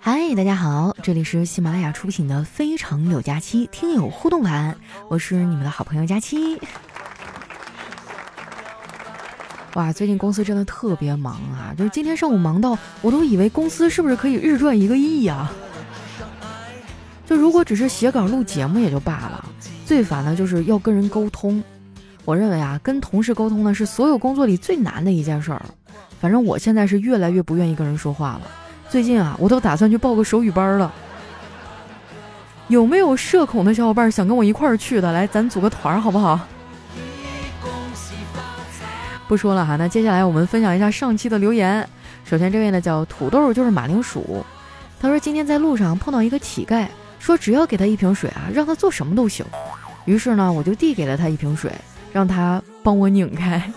嗨，大家好，这里是喜马拉雅出品的《非常柳佳期》听友互动版，我是你们的好朋友佳期。哇，最近公司真的特别忙啊，就是今天上午忙到我都以为公司是不是可以日赚一个亿呀？就如果只是写稿录节目也就罢了，最烦的就是要跟人沟通。我认为啊，跟同事沟通呢是所有工作里最难的一件事儿。反正我现在是越来越不愿意跟人说话了。最近啊，我都打算去报个手语班了。有没有社恐的小伙伴想跟我一块儿去的？来，咱组个团儿好不好？不说了哈，那接下来我们分享一下上期的留言。首先这位呢叫土豆，就是马铃薯。他说今天在路上碰到一个乞丐，说只要给他一瓶水啊，让他做什么都行。于是呢，我就递给了他一瓶水，让他帮我拧开。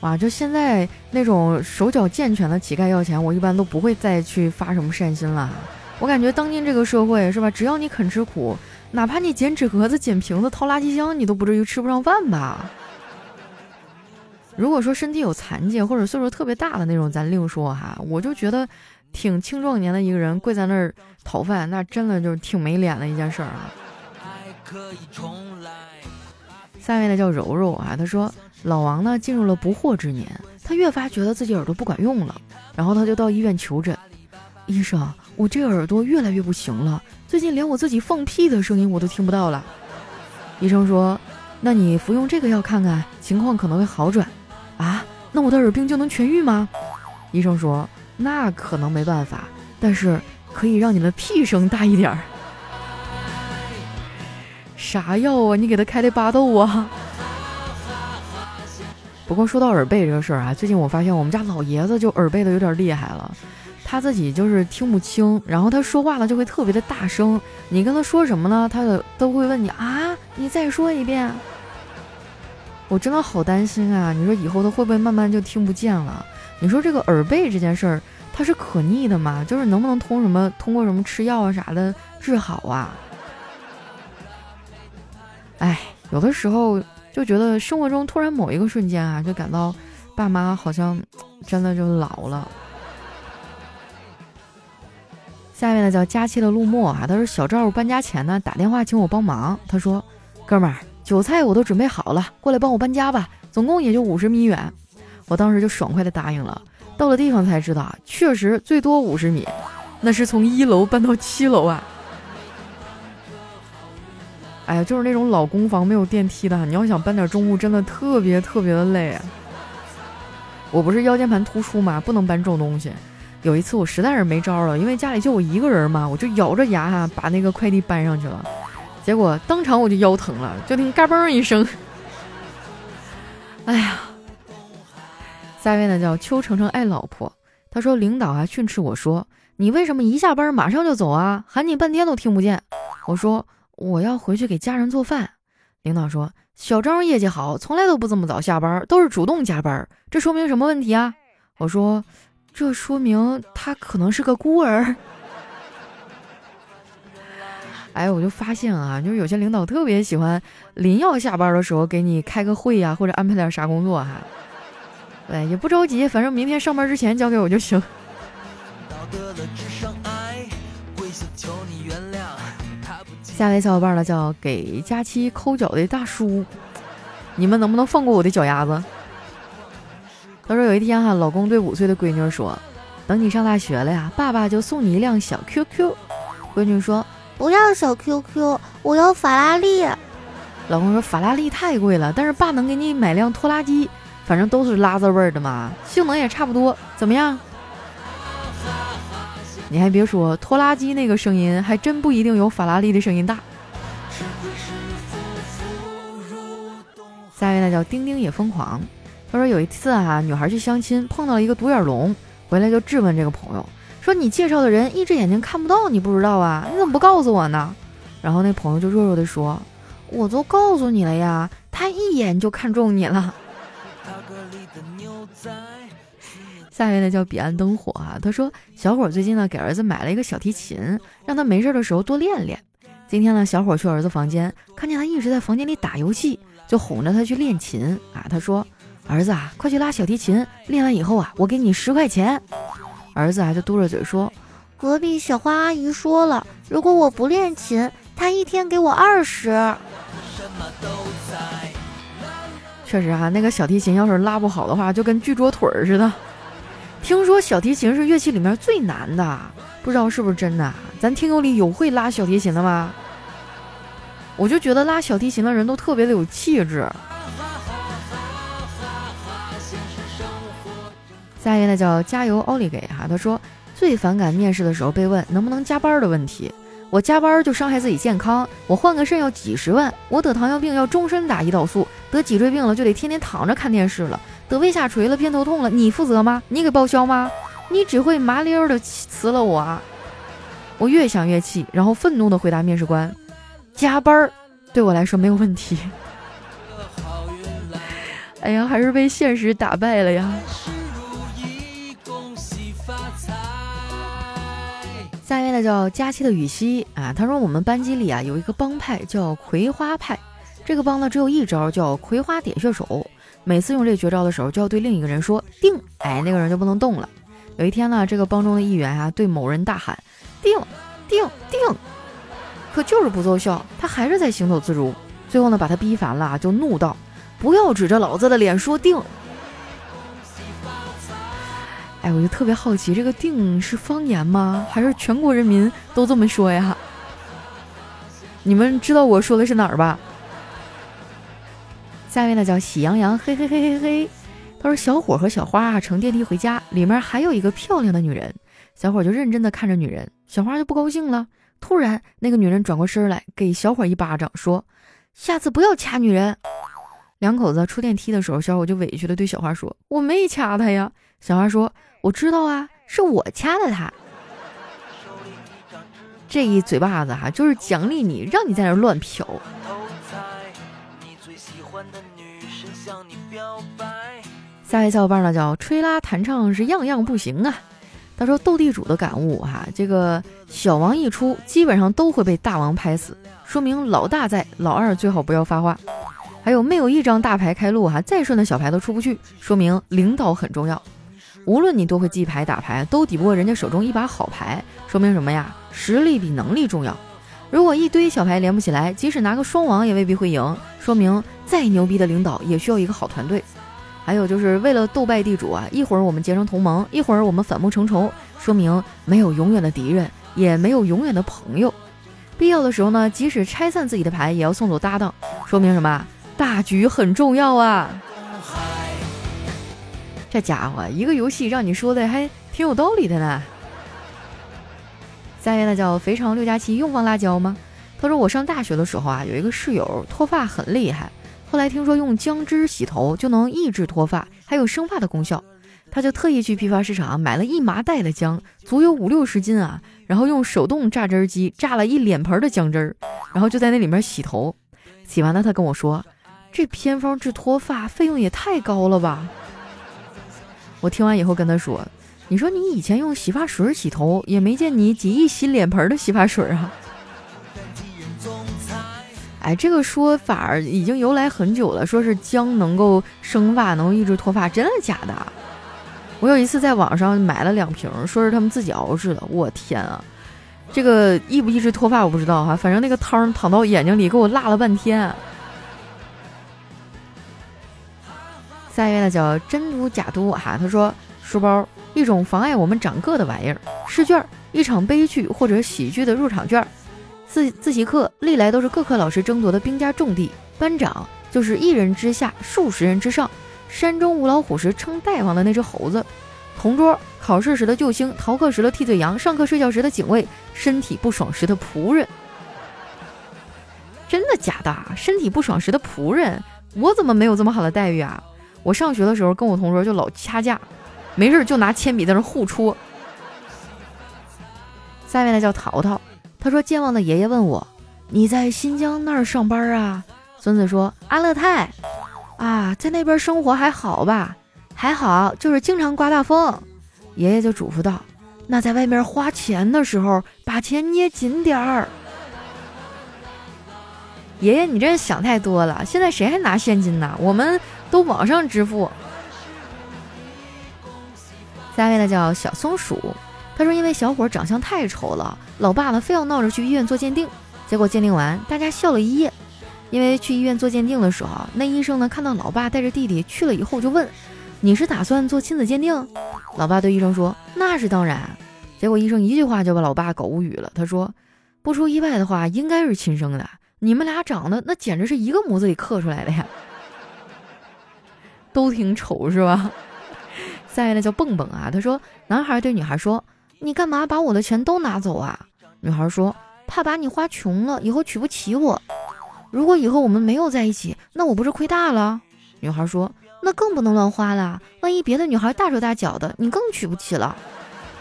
哇，就现在那种手脚健全的乞丐要钱，我一般都不会再去发什么善心了。我感觉当今这个社会是吧，只要你肯吃苦，哪怕你捡纸盒子、捡瓶子、掏垃圾箱，你都不至于吃不上饭吧？如果说身体有残疾或者岁数特别大的那种，咱另说哈。我就觉得挺青壮年的一个人跪在那儿讨饭，那真的就是挺没脸的一件事儿啊。下面的叫柔柔啊，他说。老王呢进入了不惑之年，他越发觉得自己耳朵不管用了，然后他就到医院求诊。医生，我这耳朵越来越不行了，最近连我自己放屁的声音我都听不到了。医生说：“那你服用这个药看看，情况可能会好转。”啊，那我的耳病就能痊愈吗？医生说：“那可能没办法，但是可以让你的屁声大一点儿。”啥药啊？你给他开的巴豆啊？不过说到耳背这个事儿啊，最近我发现我们家老爷子就耳背的有点厉害了，他自己就是听不清，然后他说话呢就会特别的大声，你跟他说什么呢，他的都会问你啊，你再说一遍。我真的好担心啊！你说以后他会不会慢慢就听不见了？你说这个耳背这件事儿，它是可逆的吗？就是能不能通什么通过什么吃药啊啥的治好啊？哎，有的时候。就觉得生活中突然某一个瞬间啊，就感到爸妈好像真的就老了。下面呢叫佳期的陆墨啊，他说小赵搬家前呢打电话请我帮忙，他说哥们儿韭菜我都准备好了，过来帮我搬家吧，总共也就五十米远。我当时就爽快的答应了。到了地方才知道，确实最多五十米，那是从一楼搬到七楼啊。哎呀，就是那种老公房没有电梯的，你要想搬点重物，真的特别特别的累！我不是腰间盘突出嘛，不能搬重东西。有一次我实在是没招了，因为家里就我一个人嘛，我就咬着牙哈把那个快递搬上去了，结果当场我就腰疼了，就听嘎嘣一声。哎呀，下一位呢叫邱程程爱老婆，他说领导啊训斥我说你为什么一下班马上就走啊，喊你半天都听不见。我说。我要回去给家人做饭。领导说：“小张业绩好，从来都不这么早下班，都是主动加班。这说明什么问题啊？”我说：“这说明他可能是个孤儿。”哎，我就发现啊，就是有些领导特别喜欢临要下班的时候给你开个会呀，或者安排点啥工作哈。对，也不着急，反正明天上班之前交给我就行。下位小伙伴呢叫给佳期抠脚的大叔，你们能不能放过我的脚丫子？他说有一天哈，老公对五岁的闺女说：“等你上大学了呀，爸爸就送你一辆小 QQ。”闺女说：“不要小 QQ，我要法拉利。”老公说：“法拉利太贵了，但是爸能给你买辆拖拉机，反正都是拉子味儿的嘛，性能也差不多，怎么样？”你还别说，拖拉机那个声音还真不一定有法拉利的声音大。下一位呢叫丁丁也疯狂，他说有一次啊，女孩去相亲碰到了一个独眼龙，回来就质问这个朋友，说你介绍的人一只眼睛看不到，你不知道啊？你怎么不告诉我呢？然后那朋友就弱弱的说，我都告诉你了呀，他一眼就看中你了。下一位呢叫彼岸灯火啊，他说小伙最近呢给儿子买了一个小提琴，让他没事的时候多练练。今天呢小伙去儿子房间，看见他一直在房间里打游戏，就哄着他去练琴啊。他说儿子啊，快去拉小提琴，练完以后啊，我给你十块钱。”儿子啊就嘟着嘴说：“隔壁小花阿姨说了，如果我不练琴，她一天给我二十。”确实啊，那个小提琴要是拉不好的话，就跟锯桌腿儿似的。听说小提琴是乐器里面最难的，不知道是不是真的？咱听友里有会拉小提琴的吗？我就觉得拉小提琴的人都特别的有气质。下一位呢叫加油奥利给哈，他说最反感面试的时候被问能不能加班的问题。我加班就伤害自己健康，我换个肾要几十万，我得糖尿病要终身打胰岛素，得脊椎病了就得天天躺着看电视了，得胃下垂了偏头痛了，你负责吗？你给报销吗？你只会麻溜的辞了我。啊我越想越气，然后愤怒的回答面试官：加班对我来说没有问题。哎呀，还是被现实打败了呀。下一位呢叫佳期的雨熙啊，他说我们班级里啊有一个帮派叫葵花派，这个帮呢只有一招叫葵花点穴手，每次用这绝招的时候就要对另一个人说定，哎，那个人就不能动了。有一天呢，这个帮中的一员啊对某人大喊定定定，可就是不奏效，他还是在行走自如。最后呢把他逼烦了，就怒道不要指着老子的脸说定。哎，我就特别好奇，这个“定”是方言吗？还是全国人民都这么说呀？你们知道我说的是哪儿吧？下面呢叫喜羊羊，嘿嘿嘿嘿嘿。他说：“小伙和小花啊乘电梯回家，里面还有一个漂亮的女人。小伙就认真的看着女人，小花就不高兴了。突然，那个女人转过身来，给小伙一巴掌，说：‘下次不要掐女人。’两口子出电梯的时候，小伙就委屈的对小花说：‘我没掐她呀。’小花说。”我知道啊，是我掐的他。这一嘴巴子哈，就是奖励你，让你在那乱瞟。女神向你表白下一位小伙伴呢叫吹拉弹唱是样样不行啊。他说斗地主的感悟哈，这个小王一出，基本上都会被大王拍死，说明老大在，老二最好不要发话。还有没有一张大牌开路哈，再顺的小牌都出不去，说明领导很重要。无论你多会记牌打牌，都抵不过人家手中一把好牌，说明什么呀？实力比能力重要。如果一堆小牌连不起来，即使拿个双王也未必会赢，说明再牛逼的领导也需要一个好团队。还有就是为了斗败地主啊，一会儿我们结成同盟，一会儿我们反目成仇，说明没有永远的敌人，也没有永远的朋友。必要的时候呢，即使拆散自己的牌，也要送走搭档，说明什么？大局很重要啊。这家伙一个游戏让你说的还挺有道理的呢。下一位呢叫肥肠六加七，用放辣椒吗？他说我上大学的时候啊，有一个室友脱发很厉害，后来听说用姜汁洗头就能抑制脱发，还有生发的功效，他就特意去批发市场买了一麻袋的姜，足有五六十斤啊，然后用手动榨汁机榨了一脸盆的姜汁儿，然后就在那里面洗头。洗完了，他跟我说，这偏方治脱发费用也太高了吧。我听完以后跟他说：“你说你以前用洗发水洗头，也没见你几亿洗脸盆的洗发水啊。”哎，这个说法已经由来很久了，说是姜能够生发，能抑制脱发，真的假的？我有一次在网上买了两瓶，说是他们自己熬制的。我天啊，这个抑不抑制脱发我不知道哈，反正那个汤淌到眼睛里，给我辣了半天。下一位呢叫真都假都哈，他说书包一种妨碍我们长个的玩意儿，试卷一场悲剧或者喜剧的入场券，自自习课历来都是各科老师争夺的兵家重地，班长就是一人之下数十人之上，山中无老虎时称大王的那只猴子，同桌考试时的救星，逃课时的替罪羊，上课睡觉时的警卫，身体不爽时的仆人。真的假的？身体不爽时的仆人，我怎么没有这么好的待遇啊？我上学的时候跟我同桌就老掐架，没事就拿铅笔在那互戳。下面呢叫淘淘，他说健忘的爷爷问我：“你在新疆那儿上班啊？”孙子说：“阿勒泰啊，在那边生活还好吧？还好，就是经常刮大风。”爷爷就嘱咐道：“那在外面花钱的时候，把钱捏紧点儿。”爷爷，你这想太多了，现在谁还拿现金呢？我们。都网上支付。下一位呢叫小松鼠，他说因为小伙长相太丑了，老爸呢非要闹着去医院做鉴定，结果鉴定完大家笑了一夜。因为去医院做鉴定的时候，那医生呢看到老爸带着弟弟去了以后，就问：“你是打算做亲子鉴定？”老爸对医生说：“那是当然。”结果医生一句话就把老爸搞无语了。他说：“不出意外的话，应该是亲生的。你们俩长得那简直是一个模子里刻出来的呀，都挺丑是吧？”下一位叫蹦蹦啊，他说：“男孩对女孩说，你干嘛把我的钱都拿走啊？”女孩说：“怕把你花穷了，以后娶不起我。”如果以后我们没有在一起，那我不是亏大了？女孩说：“那更不能乱花了，万一别的女孩大手大脚的，你更娶不起了。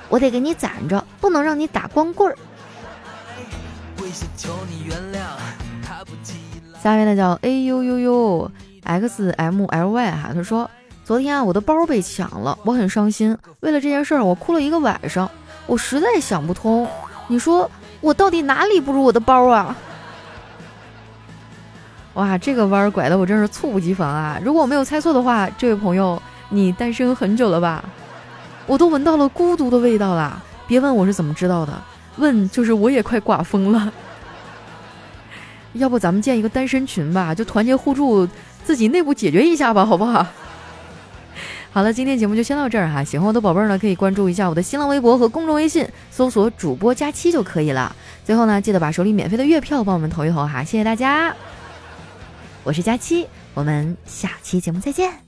我得给你攒着，不能让你打光棍儿。”下面的叫 A U U U X M L Y 哈，他说：“昨天啊，我的包被抢了，我很伤心。为了这件事儿，我哭了一个晚上。我实在想不通，你说我到底哪里不如我的包啊？” 哇，这个弯儿拐的我真是猝不及防啊！如果我没有猜错的话，这位朋友，你单身很久了吧？我都闻到了孤独的味道啦！别问我是怎么知道的，问就是我也快寡疯了。要不咱们建一个单身群吧，就团结互助，自己内部解决一下吧，好不好？好了，今天节目就先到这儿哈。喜欢我的宝贝儿呢，可以关注一下我的新浪微博和公众微信，搜索主播佳期就可以了。最后呢，记得把手里免费的月票帮我们投一投哈，谢谢大家。我是佳期，我们下期节目再见。